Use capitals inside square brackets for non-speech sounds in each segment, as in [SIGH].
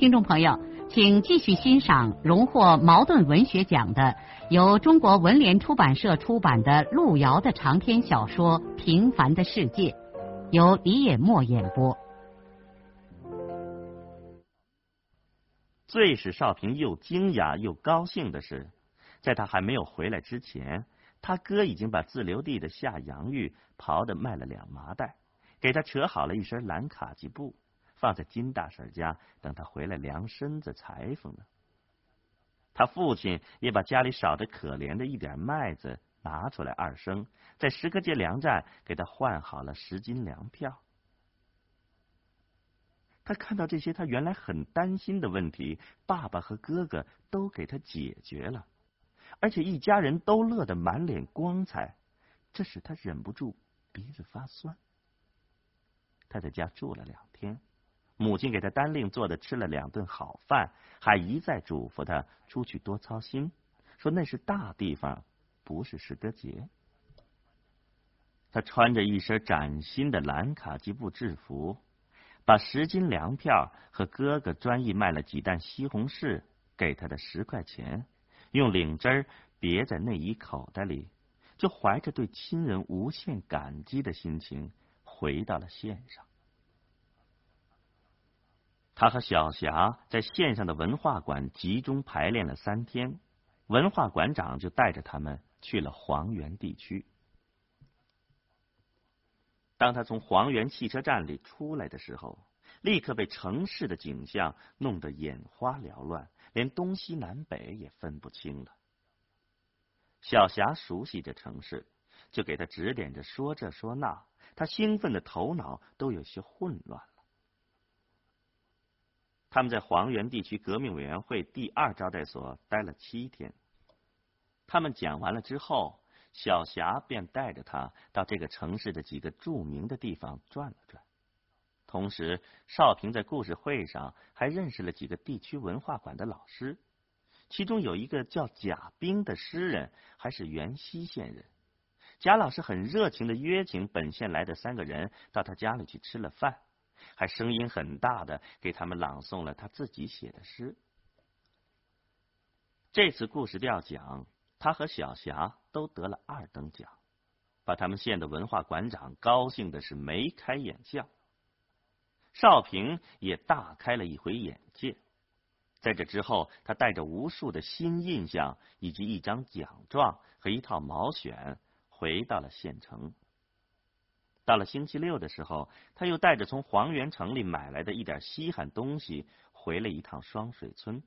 听众朋友，请继续欣赏荣获茅盾文学奖的、由中国文联出版社出版的路遥的长篇小说《平凡的世界》，由李野墨演播。最使少平又惊讶又高兴的是，在他还没有回来之前，他哥已经把自留地的夏洋芋刨的卖了两麻袋，给他扯好了一身蓝卡其布。放在金大婶家，等他回来量身子裁缝呢。他父亲也把家里少的可怜的一点麦子拿出来二升，在石河街粮站给他换好了十斤粮票。他看到这些，他原来很担心的问题，爸爸和哥哥都给他解决了，而且一家人都乐得满脸光彩，这使他忍不住鼻子发酸。他在家住了两天。母亲给他单另做的，吃了两顿好饭，还一再嘱咐他出去多操心，说那是大地方，不是石歌节。他穿着一身崭新的蓝卡其布制服，把十斤粮票和哥哥专意卖了几担西红柿给他的十块钱，用领针别在内衣口袋里，就怀着对亲人无限感激的心情回到了县上。他和小霞在县上的文化馆集中排练了三天，文化馆长就带着他们去了黄原地区。当他从黄原汽车站里出来的时候，立刻被城市的景象弄得眼花缭乱，连东西南北也分不清了。小霞熟悉这城市，就给他指点着说这说那，他兴奋的头脑都有些混乱。他们在黄原地区革命委员会第二招待所待了七天。他们讲完了之后，小霞便带着他到这个城市的几个著名的地方转了转。同时，少平在故事会上还认识了几个地区文化馆的老师，其中有一个叫贾冰的诗人，还是原西县人。贾老师很热情的约请本县来的三个人到他家里去吃了饭。还声音很大的给他们朗诵了他自己写的诗。这次故事调奖，他和小霞都得了二等奖，把他们县的文化馆长高兴的是眉开眼笑。少平也大开了一回眼界。在这之后，他带着无数的新印象，以及一张奖状和一套毛选，回到了县城。到了星期六的时候，他又带着从黄原城里买来的一点稀罕东西回了一趟双水村。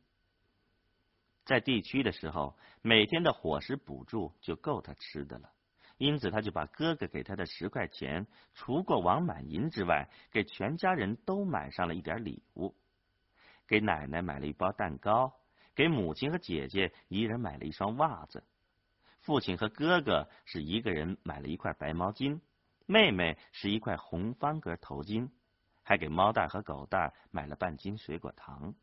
在地区的时候，每天的伙食补助就够他吃的了，因此他就把哥哥给他的十块钱，除过王满银之外，给全家人都买上了一点礼物。给奶奶买了一包蛋糕，给母亲和姐姐一人买了一双袜子，父亲和哥哥是一个人买了一块白毛巾。妹妹是一块红方格头巾，还给猫蛋和狗蛋买了半斤水果糖。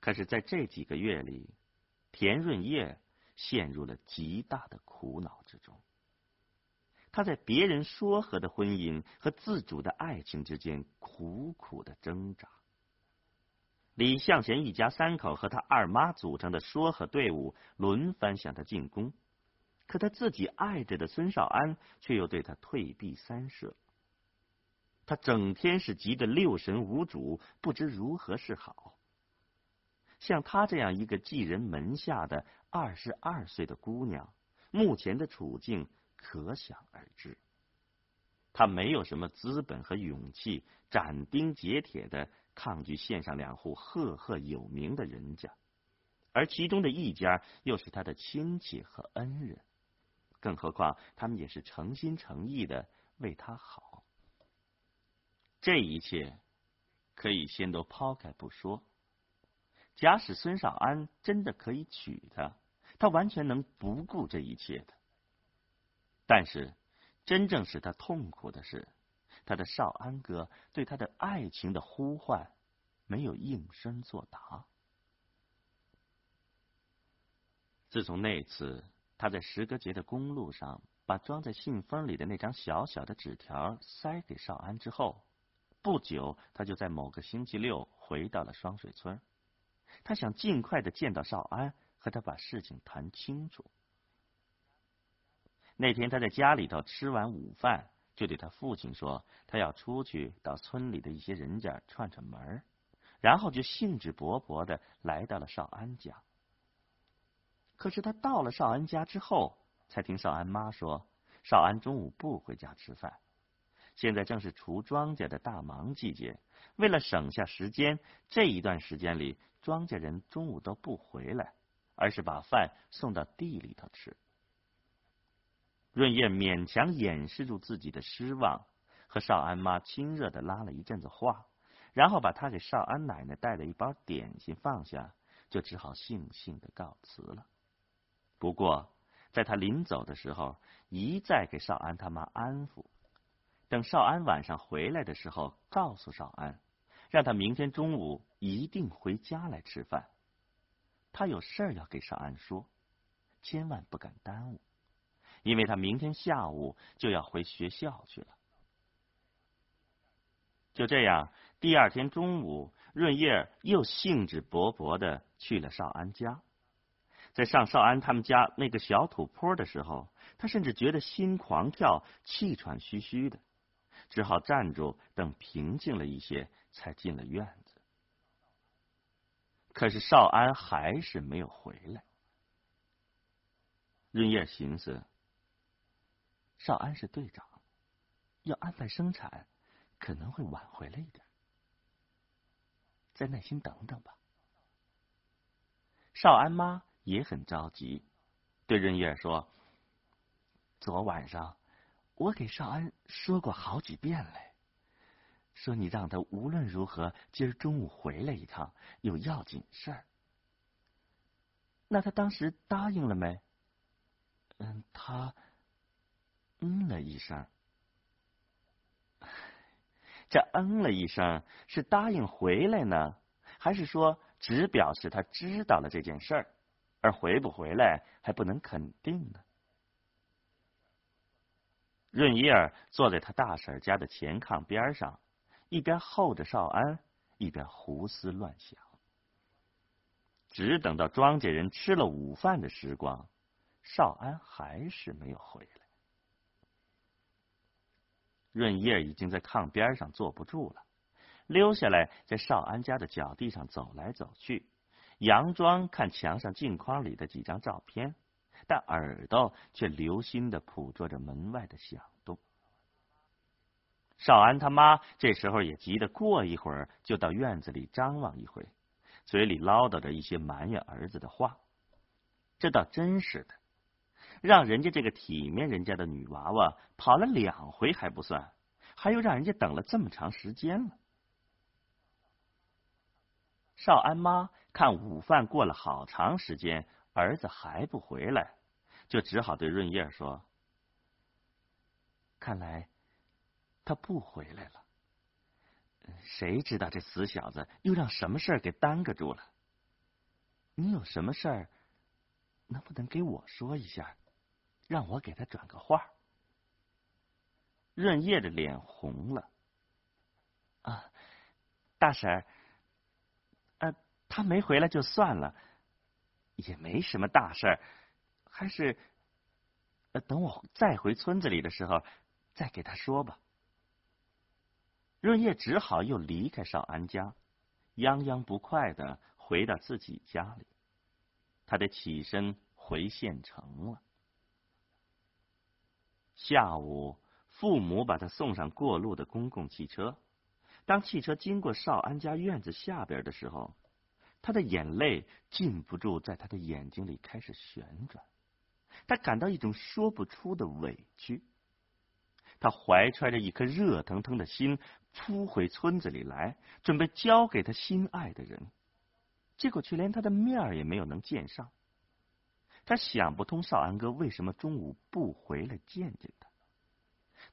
可是，在这几个月里，田润叶陷入了极大的苦恼之中。他在别人说和的婚姻和自主的爱情之间苦苦的挣扎。李向前一家三口和他二妈组成的说和队伍轮番向他进攻。可他自己爱着的孙少安却又对他退避三舍，他整天是急得六神无主，不知如何是好。像他这样一个寄人门下的二十二岁的姑娘，目前的处境可想而知。他没有什么资本和勇气斩钉截铁的抗拒县上两户赫赫有名的人家，而其中的一家又是他的亲戚和恩人。更何况，他们也是诚心诚意的为他好。这一切可以先都抛开不说。假使孙少安真的可以娶她，他完全能不顾这一切的。但是，真正使他痛苦的是，他的少安哥对他的爱情的呼唤没有应声作答。自从那次他在石阁节的公路上把装在信封里的那张小小的纸条塞给少安之后，不久他就在某个星期六回到了双水村。他想尽快的见到少安，和他把事情谈清楚。那天他在家里头吃完午饭，就对他父亲说，他要出去到村里的一些人家串串门然后就兴致勃勃的来到了少安家。可是他到了少安家之后，才听少安妈说，少安中午不回家吃饭。现在正是除庄稼的大忙季节，为了省下时间，这一段时间里，庄稼人中午都不回来，而是把饭送到地里头吃。润叶勉强掩饰住自己的失望，和少安妈亲热的拉了一阵子话，然后把他给少安奶奶带的一包点心放下，就只好悻悻的告辞了。不过，在他临走的时候，一再给少安他妈安抚，等少安晚上回来的时候，告诉少安，让他明天中午一定回家来吃饭。他有事儿要给少安说，千万不敢耽误，因为他明天下午就要回学校去了。就这样，第二天中午，润叶又兴致勃勃的去了少安家。在上少安他们家那个小土坡的时候，他甚至觉得心狂跳、气喘吁吁的，只好站住，等平静了一些，才进了院子。可是少安还是没有回来。润叶寻思，少安是队长，要安排生产，可能会晚回来一点，再耐心等等吧。少安妈。也很着急，对润叶说：“昨晚上我给少安说过好几遍了，说你让他无论如何今儿中午回来一趟，有要紧事儿。那他当时答应了没？嗯，他嗯了一声。这嗯了一声是答应回来呢，还是说只表示他知道了这件事儿？”而回不回来还不能肯定呢。润叶儿坐在他大婶家的前炕边上，一边候着少安，一边胡思乱想。只等到庄稼人吃了午饭的时光，少安还是没有回来。润叶已经在炕边上坐不住了，溜下来，在少安家的脚地上走来走去。佯装看墙上镜框里的几张照片，但耳朵却留心的捕捉着门外的响动。少安他妈这时候也急得过一会儿就到院子里张望一回，嘴里唠叨着一些埋怨儿子的话。这倒真是的，让人家这个体面人家的女娃娃跑了两回还不算，还又让人家等了这么长时间了。少安妈看午饭过了好长时间，儿子还不回来，就只好对润叶说：“看来他不回来了。谁知道这死小子又让什么事儿给耽搁住了？你有什么事儿，能不能给我说一下，让我给他转个话？”润叶的脸红了。啊，大婶儿。呃他没回来就算了，也没什么大事儿，还是等我再回村子里的时候再给他说吧。润叶只好又离开少安家，泱泱不快的回到自己家里。他得起身回县城了。下午，父母把他送上过路的公共汽车。当汽车经过少安家院子下边的时候。他的眼泪禁不住在他的眼睛里开始旋转，他感到一种说不出的委屈。他怀揣着一颗热腾腾的心，扑回村子里来，准备交给他心爱的人，结果却连他的面儿也没有能见上。他想不通少安哥为什么中午不回来见见他。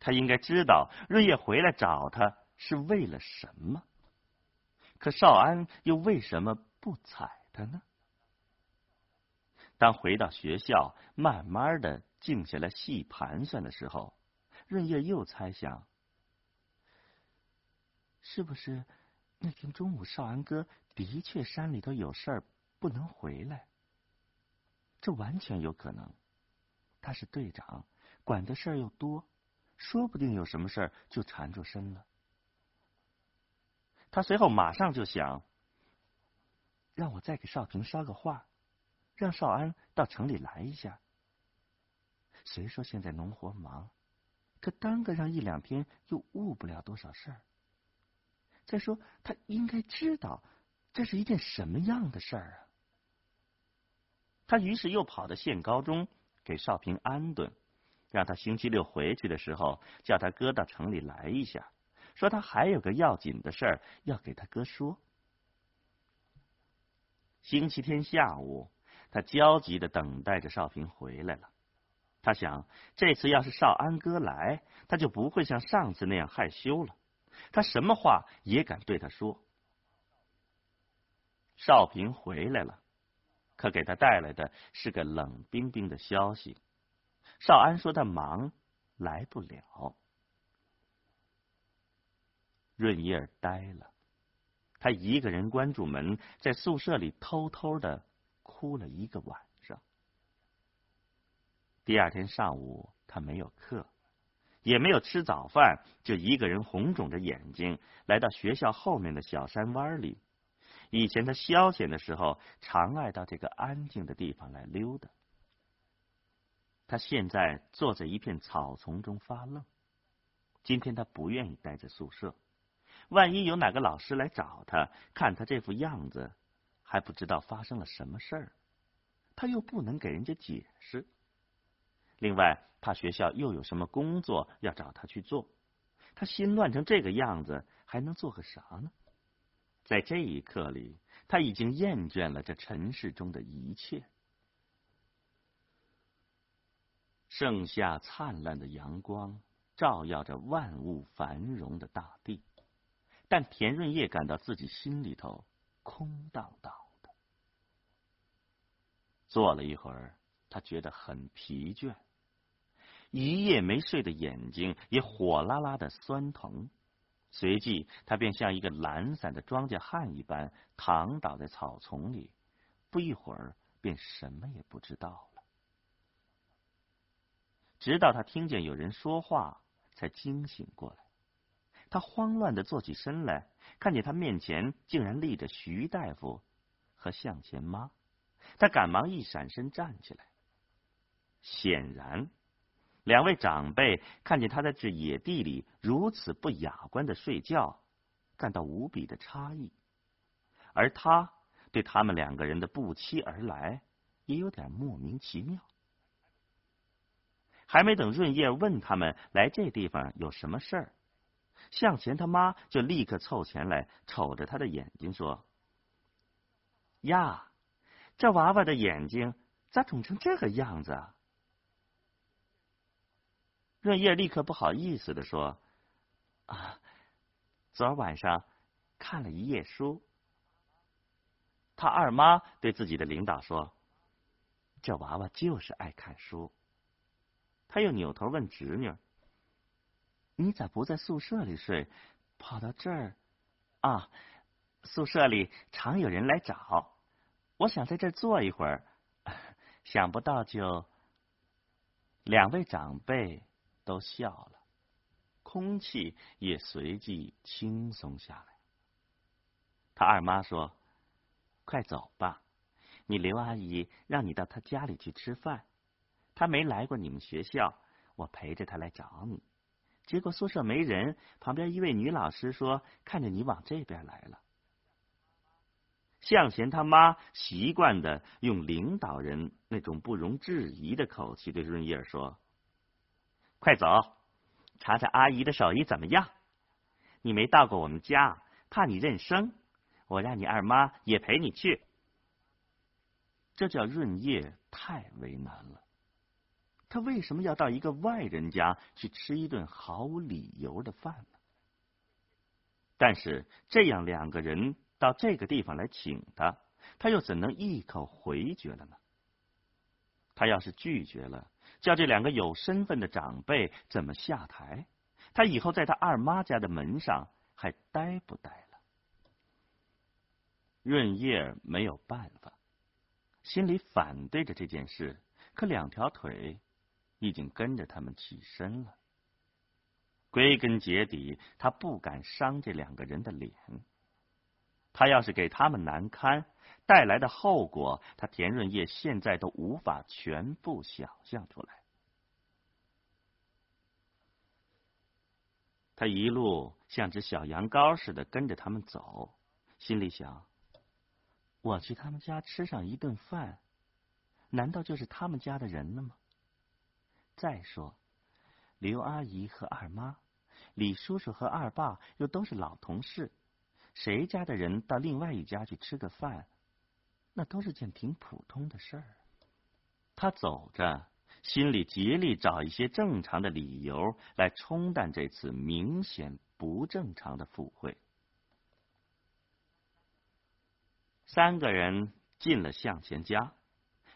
他应该知道润叶回来找他是为了什么，可少安又为什么不睬他呢？当回到学校，慢慢的静下来细盘算的时候，润叶又猜想：是不是那天中午少安哥的确山里头有事儿不能回来？这完全有可能。他是队长，管的事儿又多，说不定有什么事儿就缠住身了。他随后马上就想：让我再给少平捎个话。让少安到城里来一下。虽说现在农活忙，可耽搁上一两天又误不了多少事儿。再说他应该知道这是一件什么样的事儿啊。他于是又跑到县高中给少平安顿，让他星期六回去的时候叫他哥到城里来一下，说他还有个要紧的事儿要给他哥说。星期天下午。他焦急的等待着少平回来了。他想，这次要是少安哥来，他就不会像上次那样害羞了。他什么话也敢对他说。少平回来了，可给他带来的是个冷冰冰的消息：少安说他忙，来不了。润叶呆了，他一个人关住门，在宿舍里偷偷的。哭了一个晚上。第二天上午，他没有课，也没有吃早饭，就一个人红肿着眼睛来到学校后面的小山湾里。以前他消遣的时候，常爱到这个安静的地方来溜达。他现在坐在一片草丛中发愣。今天他不愿意待在宿舍，万一有哪个老师来找他，看他这副样子。还不知道发生了什么事儿，他又不能给人家解释。另外，怕学校又有什么工作要找他去做，他心乱成这个样子，还能做个啥呢？在这一刻里，他已经厌倦了这尘世中的一切。盛夏灿烂的阳光照耀着万物繁荣的大地，但田润叶感到自己心里头空荡荡的。坐了一会儿，他觉得很疲倦，一夜没睡的眼睛也火辣辣的酸疼。随即，他便像一个懒散的庄稼汉一般躺倒在草丛里，不一会儿便什么也不知道了。直到他听见有人说话，才惊醒过来。他慌乱的坐起身来，看见他面前竟然立着徐大夫和向前妈。他赶忙一闪身站起来。显然，两位长辈看见他在这野地里如此不雅观的睡觉，感到无比的诧异，而他对他们两个人的不期而来也有点莫名其妙。还没等润叶问他们来这地方有什么事儿，向前他妈就立刻凑前来，瞅着他的眼睛说：“呀。”这娃娃的眼睛咋肿成这个样子？啊？润叶立刻不好意思的说：“啊，昨晚上看了一夜书。”他二妈对自己的领导说：“这娃娃就是爱看书。”他又扭头问侄女：“你咋不在宿舍里睡，跑到这儿？”啊，宿舍里常有人来找。我想在这儿坐一会儿，[LAUGHS] 想不到就两位长辈都笑了，空气也随即轻松下来。他二妈说：“快走吧，你刘阿姨让你到她家里去吃饭，她没来过你们学校，我陪着她来找你。结果宿舍没人，旁边一位女老师说看见你往这边来了。”向前他妈习惯的用领导人那种不容置疑的口气对润叶说：“快走，查查阿姨的手艺怎么样？你没到过我们家，怕你认生，我让你二妈也陪你去。这叫润叶太为难了。他为什么要到一个外人家去吃一顿毫无理由的饭呢？但是这样两个人到这个地方来请他，他又怎能一口回绝了呢？他要是拒绝了，叫这两个有身份的长辈怎么下台？他以后在他二妈家的门上还待不待了？润叶没有办法，心里反对着这件事，可两条腿已经跟着他们起身了。归根结底，他不敢伤这两个人的脸。他要是给他们难堪，带来的后果，他田润叶现在都无法全部想象出来。他一路像只小羊羔似的跟着他们走，心里想：我去他们家吃上一顿饭，难道就是他们家的人了吗？再说。刘阿姨和二妈，李叔叔和二爸又都是老同事，谁家的人到另外一家去吃个饭，那都是件挺普通的事儿。他走着，心里竭力找一些正常的理由来冲淡这次明显不正常的赴会。三个人进了向前家，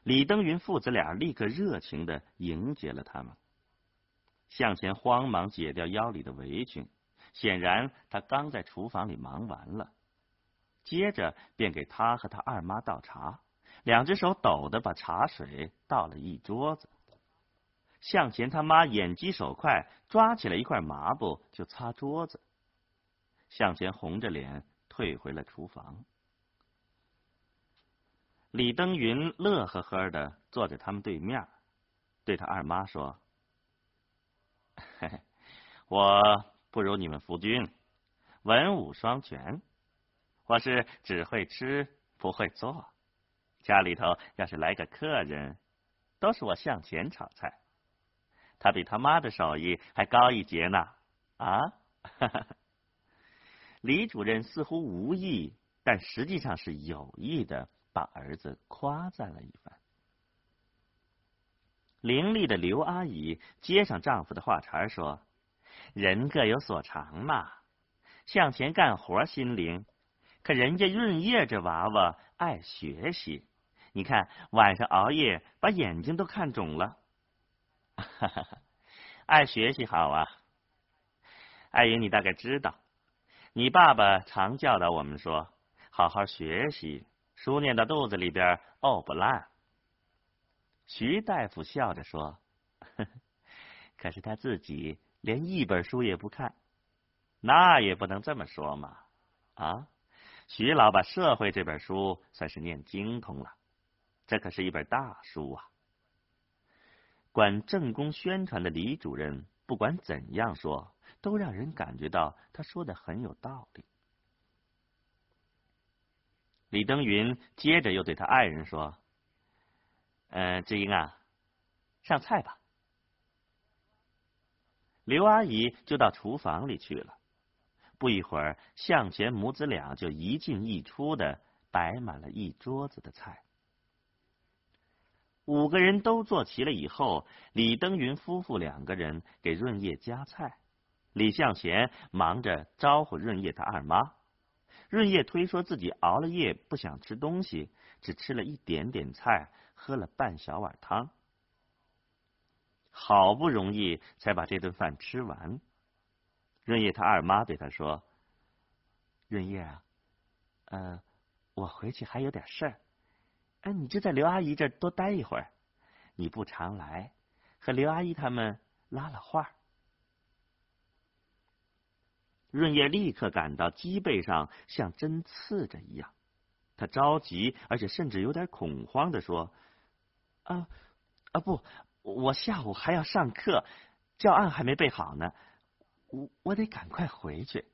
李登云父子俩立刻热情的迎接了他们。向前慌忙解掉腰里的围裙，显然他刚在厨房里忙完了。接着便给他和他二妈倒茶，两只手抖的把茶水倒了一桌子。向前他妈眼疾手快，抓起了一块抹布就擦桌子。向前红着脸退回了厨房。李登云乐呵呵的坐在他们对面，对他二妈说。[LAUGHS] 我不如你们夫君，文武双全。我是只会吃不会做，家里头要是来个客人，都是我向前炒菜。他比他妈的手艺还高一截呢。啊，[LAUGHS] 李主任似乎无意，但实际上是有意的，把儿子夸赞了一番。伶俐的刘阿姨接上丈夫的话茬说：“人各有所长嘛，向前干活心灵，可人家润叶这娃娃爱学习，你看晚上熬夜把眼睛都看肿了。[LAUGHS] 爱学习好啊，阿姨你大概知道，你爸爸常教导我们说，好好学习，书念到肚子里边沤不烂。”徐大夫笑着说呵：“ [LAUGHS] 可是他自己连一本书也不看，那也不能这么说嘛！啊，徐老把《社会》这本书算是念精通了，这可是一本大书啊！管政工宣传的李主任，不管怎样说，都让人感觉到他说的很有道理。”李登云接着又对他爱人说。嗯，志英啊，上菜吧。刘阿姨就到厨房里去了。不一会儿，向前母子俩就一进一出的摆满了一桌子的菜。五个人都坐齐了以后，李登云夫妇两个人给润叶夹菜，李向前忙着招呼润叶他二妈。润叶推说自己熬了夜不想吃东西，只吃了一点点菜。喝了半小碗汤，好不容易才把这顿饭吃完。润叶他二妈对他说：“润叶啊，呃，我回去还有点事儿，哎，你就在刘阿姨这儿多待一会儿。你不常来，和刘阿姨他们拉拉话。”润叶立刻感到脊背上像针刺着一样，他着急，而且甚至有点恐慌的说。啊啊不，我下午还要上课，教案还没备好呢，我我得赶快回去。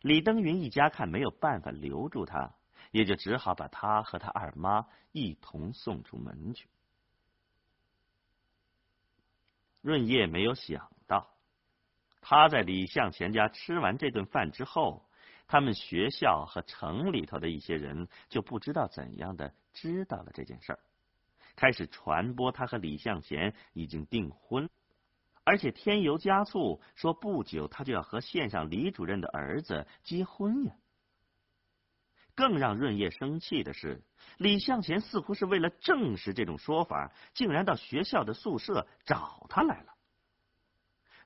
李登云一家看没有办法留住他，也就只好把他和他二妈一同送出门去。润叶没有想，他在李向前家吃完这顿饭之后，他们学校和城里头的一些人就不知道怎样的知道了这件事儿，开始传播他和李向前已经订婚，而且添油加醋说不久他就要和县上李主任的儿子结婚呀。更让润叶生气的是，李向前似乎是为了证实这种说法，竟然到学校的宿舍找他来了。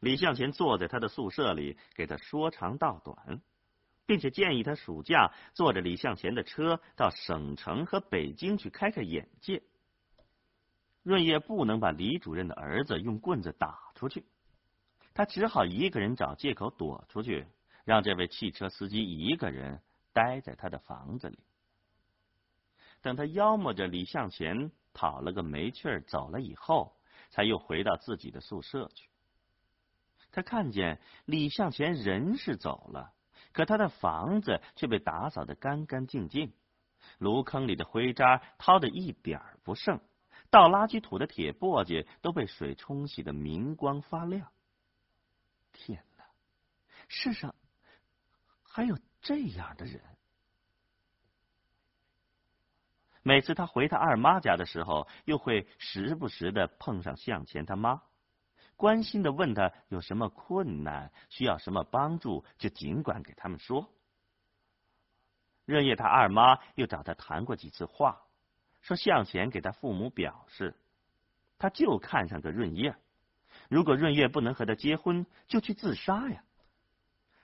李向前坐在他的宿舍里，给他说长道短，并且建议他暑假坐着李向前的车到省城和北京去开开眼界。润叶不能把李主任的儿子用棍子打出去，他只好一个人找借口躲出去，让这位汽车司机一个人待在他的房子里。等他妖魔着李向前讨了个没趣儿走了以后，才又回到自己的宿舍去。他看见李向前人是走了，可他的房子却被打扫的干干净净，炉坑里的灰渣掏的一点儿不剩，倒垃圾土的铁簸箕都被水冲洗的明光发亮。天哪，世上还有这样的人！每次他回他二妈家的时候，又会时不时的碰上向前他妈。关心的问他有什么困难，需要什么帮助，就尽管给他们说。润叶他二妈又找他谈过几次话，说向前给他父母表示，他就看上个润叶，如果润叶不能和他结婚，就去自杀呀。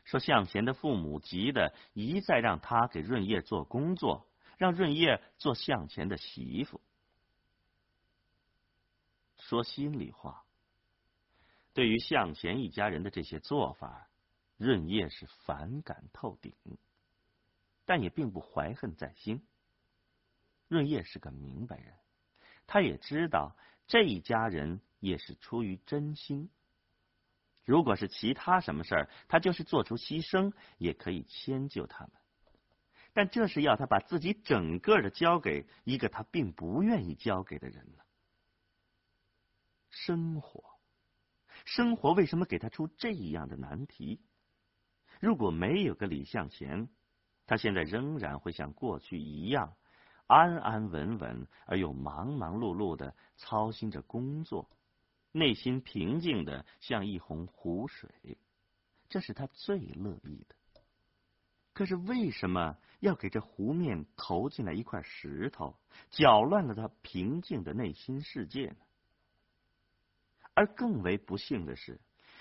说向前的父母急的一再让他给润叶做工作，让润叶做向前的媳妇。说心里话。对于向前一家人的这些做法，润叶是反感透顶，但也并不怀恨在心。润叶是个明白人，他也知道这一家人也是出于真心。如果是其他什么事儿，他就是做出牺牲，也可以迁就他们。但这是要他把自己整个的交给一个他并不愿意交给的人呢？生活。生活为什么给他出这样的难题？如果没有个李向前，他现在仍然会像过去一样安安稳稳而又忙忙碌碌的操心着工作，内心平静的像一泓湖水，这是他最乐意的。可是为什么要给这湖面投进来一块石头，搅乱了他平静的内心世界呢？而更为不幸的是，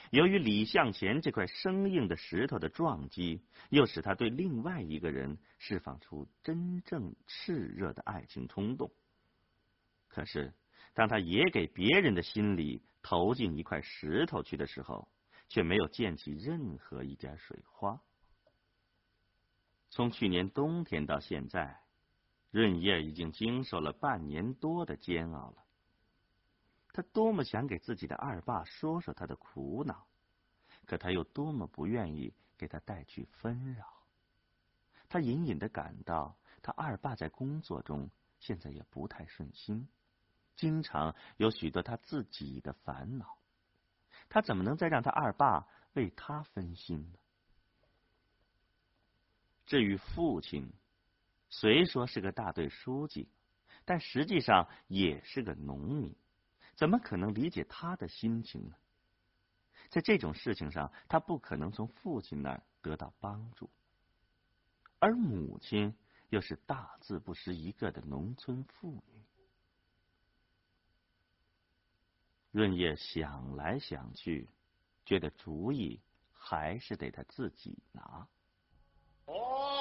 由于李向前这块生硬的石头的撞击，又使他对另外一个人释放出真正炽热的爱情冲动。可是，当他也给别人的心里投进一块石头去的时候，却没有溅起任何一点水花。从去年冬天到现在，润叶已经经受了半年多的煎熬了。他多么想给自己的二爸说说他的苦恼，可他又多么不愿意给他带去纷扰。他隐隐的感到，他二爸在工作中现在也不太顺心，经常有许多他自己的烦恼。他怎么能再让他二爸为他分心呢？至于父亲，虽说是个大队书记，但实际上也是个农民。怎么可能理解他的心情呢？在这种事情上，他不可能从父亲那儿得到帮助，而母亲又是大字不识一个的农村妇女。润叶想来想去，觉得主意还是得他自己拿。哦